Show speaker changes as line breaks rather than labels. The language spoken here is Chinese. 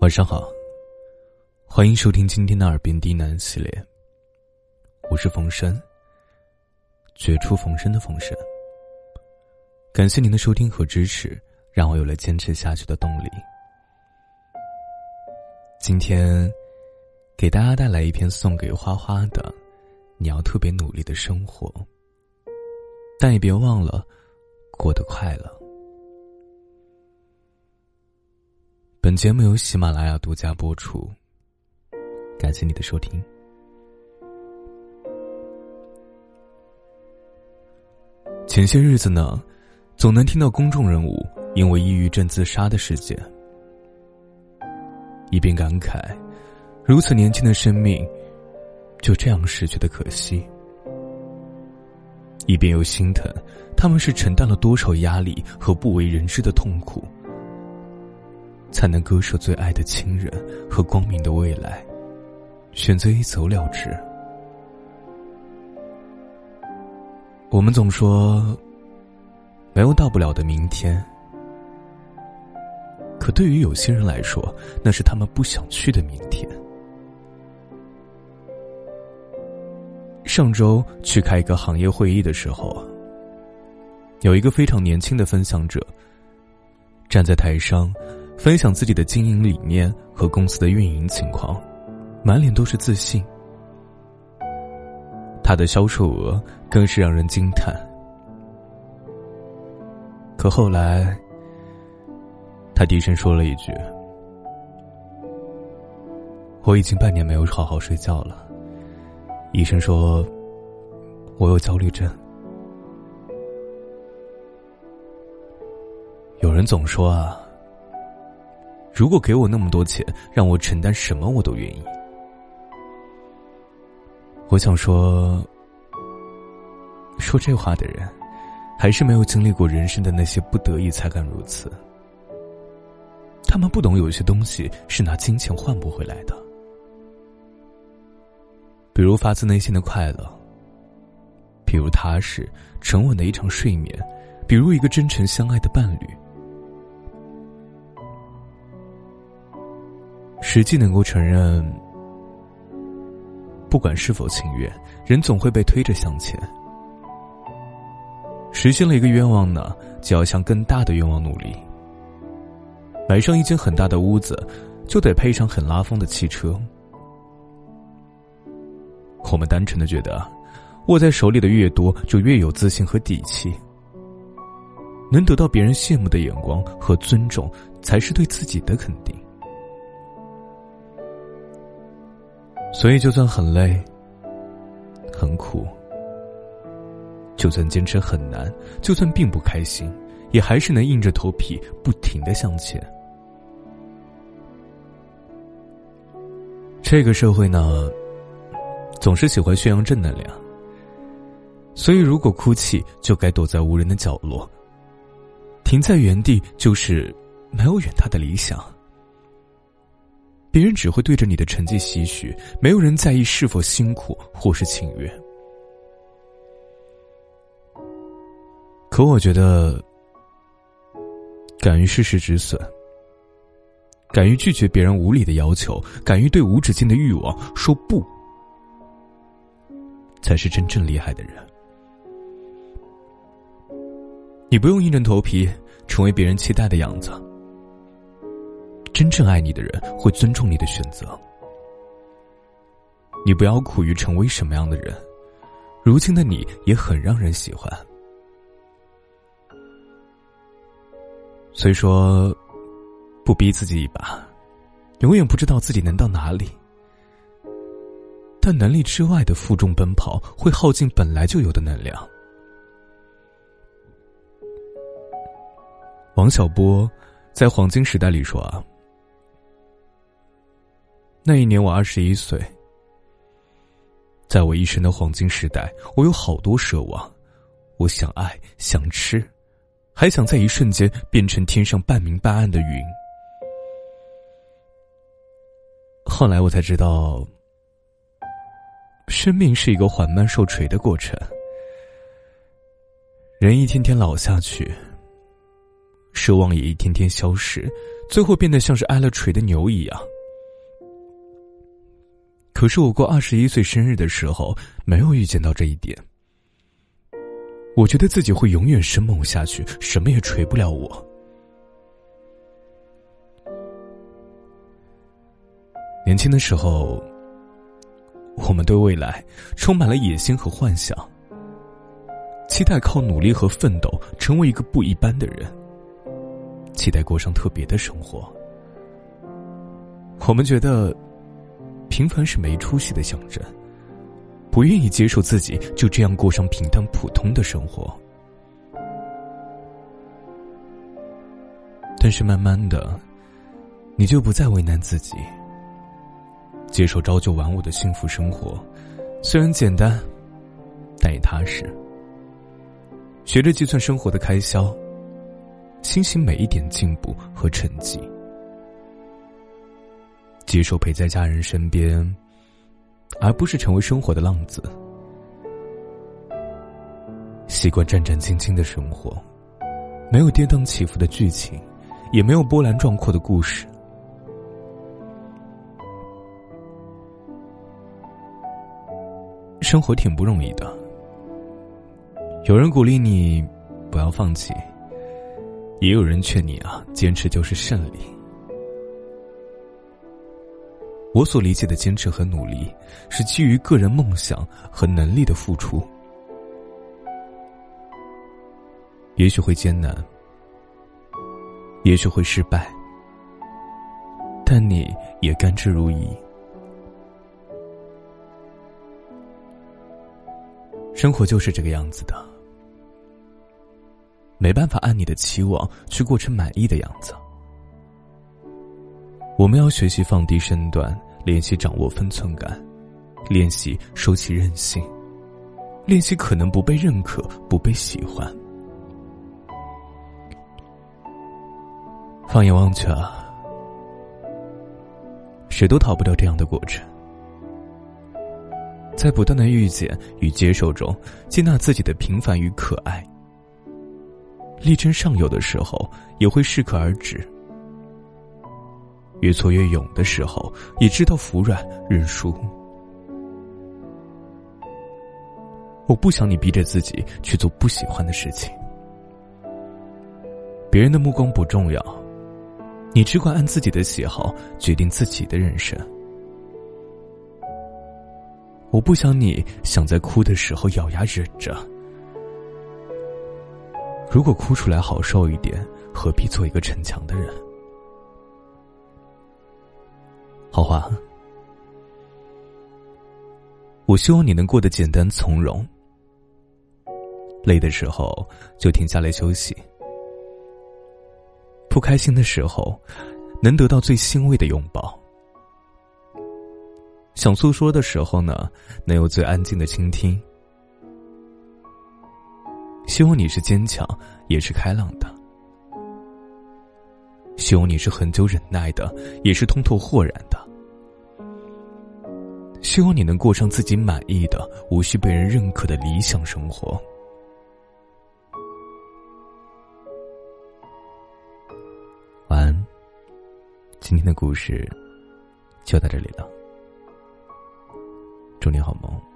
晚上好，欢迎收听今天的耳边低喃系列。我是冯生，绝处逢生的冯生。感谢您的收听和支持，让我有了坚持下去的动力。今天给大家带来一篇送给花花的：你要特别努力的生活，但也别忘了过得快乐。本节目由喜马拉雅独家播出，感谢你的收听。前些日子呢，总能听到公众人物因为抑郁症自杀的事件，一边感慨如此年轻的生命就这样逝去的可惜，一边又心疼他们是承担了多少压力和不为人知的痛苦。才能割舍最爱的亲人和光明的未来，选择一走了之。我们总说没有到不了的明天，可对于有些人来说，那是他们不想去的明天。上周去开一个行业会议的时候，有一个非常年轻的分享者站在台上。分享自己的经营理念和公司的运营情况，满脸都是自信。他的销售额更是让人惊叹。可后来，他低声说了一句：“我已经半年没有好好睡觉了。医生说，我有焦虑症。”有人总说啊。如果给我那么多钱，让我承担什么我都愿意。我想说，说这话的人，还是没有经历过人生的那些不得已才敢如此。他们不懂有些东西是拿金钱换不回来的，比如发自内心的快乐，比如踏实沉稳的一场睡眠，比如一个真诚相爱的伴侣。实际能够承认，不管是否情愿，人总会被推着向前。实现了一个愿望呢，就要向更大的愿望努力。买上一间很大的屋子，就得配上很拉风的汽车。我们单纯的觉得，握在手里的越多，就越有自信和底气。能得到别人羡慕的眼光和尊重，才是对自己的肯定。所以，就算很累、很苦，就算坚持很难，就算并不开心，也还是能硬着头皮不停的向前。这个社会呢，总是喜欢宣扬正能量，所以如果哭泣，就该躲在无人的角落；停在原地，就是没有远大的理想。别人只会对着你的成绩唏嘘，没有人在意是否辛苦或是情愿。可我觉得，敢于适时止损，敢于拒绝别人无理的要求，敢于对无止境的欲望说不，才是真正厉害的人。你不用硬着头皮成为别人期待的样子。真正爱你的人会尊重你的选择。你不要苦于成为什么样的人，如今的你也很让人喜欢。虽说，不逼自己一把，永远不知道自己能到哪里。但能力之外的负重奔跑，会耗尽本来就有的能量。王小波在《黄金时代》里说啊。那一年我二十一岁，在我一生的黄金时代，我有好多奢望，我想爱，想吃，还想在一瞬间变成天上半明半暗的云。后来我才知道，生命是一个缓慢受锤的过程，人一天天老下去，奢望也一天天消失，最后变得像是挨了锤的牛一样。可是我过二十一岁生日的时候，没有预见到这一点。我觉得自己会永远生猛下去，什么也锤不了我。年轻的时候，我们对未来充满了野心和幻想，期待靠努力和奋斗成为一个不一般的人，期待过上特别的生活。我们觉得，平凡是没出息的象征。不愿意接受自己就这样过上平淡普通的生活，但是慢慢的，你就不再为难自己，接受朝九晚五的幸福生活，虽然简单，但也踏实。学着计算生活的开销，欣喜每一点进步和成绩，接受陪在家人身边。而不是成为生活的浪子，习惯战战兢兢的生活，没有跌宕起伏的剧情，也没有波澜壮阔的故事。生活挺不容易的，有人鼓励你不要放弃，也有人劝你啊，坚持就是胜利。我所理解的坚持和努力，是基于个人梦想和能力的付出。也许会艰难，也许会失败，但你也甘之如饴。生活就是这个样子的，没办法按你的期望去过成满意的样子。我们要学习放低身段，练习掌握分寸感，练习收起任性，练习可能不被认可、不被喜欢。放眼望去啊，谁都逃不掉这样的过程。在不断的遇见与接受中，接纳自己的平凡与可爱。力争上游的时候，也会适可而止。越挫越勇的时候，也知道服软认输。我不想你逼着自己去做不喜欢的事情。别人的目光不重要，你只管按自己的喜好决定自己的人生。我不想你想在哭的时候咬牙忍着。如果哭出来好受一点，何必做一个逞强的人？好话，我希望你能过得简单从容。累的时候就停下来休息，不开心的时候能得到最欣慰的拥抱，想诉说的时候呢，能有最安静的倾听。希望你是坚强，也是开朗的。希望你是很久忍耐的，也是通透豁然的。希望你能过上自己满意的、无需被人认可的理想生活。晚安，今天的故事就到这里了。祝你好梦。